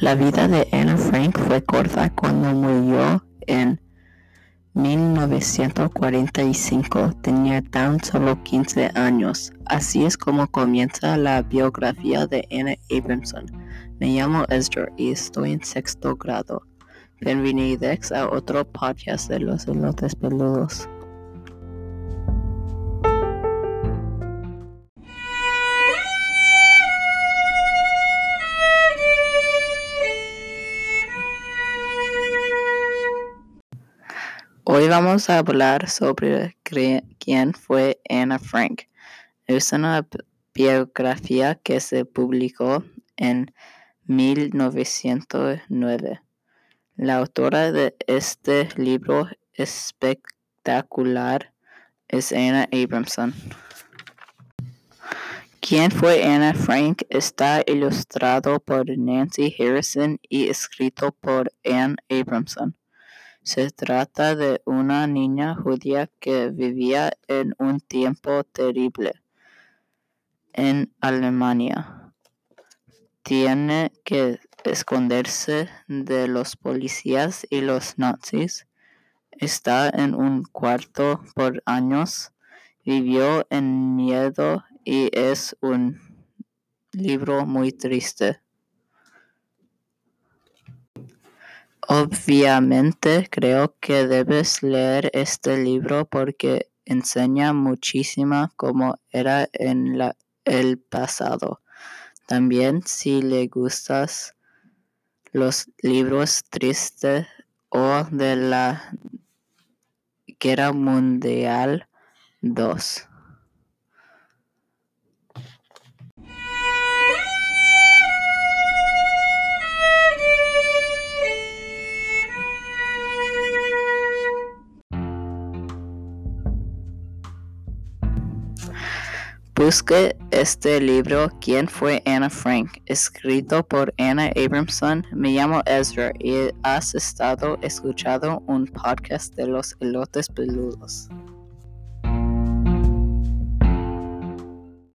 La vida de Anna Frank fue corta cuando murió en 1945. Tenía tan solo 15 años. Así es como comienza la biografía de Anna Abramson. Me llamo Ezra y estoy en sexto grado. Bienvenidos a otro podcast de los elotes peludos. Hoy vamos a hablar sobre quién fue Anna Frank. Es una biografía que se publicó en 1909. La autora de este libro espectacular es Anna Abramson. ¿Quién fue Anna Frank? Está ilustrado por Nancy Harrison y escrito por Anne Abramson. Se trata de una niña judía que vivía en un tiempo terrible en Alemania. Tiene que esconderse de los policías y los nazis. Está en un cuarto por años. Vivió en miedo y es un libro muy triste. Obviamente creo que debes leer este libro porque enseña muchísimo cómo era en el pasado. También si le gustas los libros tristes o de la Guerra Mundial II. Busque este libro ¿Quién fue Anna Frank? escrito por Anna Abramson. Me llamo Ezra y has estado escuchando un podcast de los elotes peludos.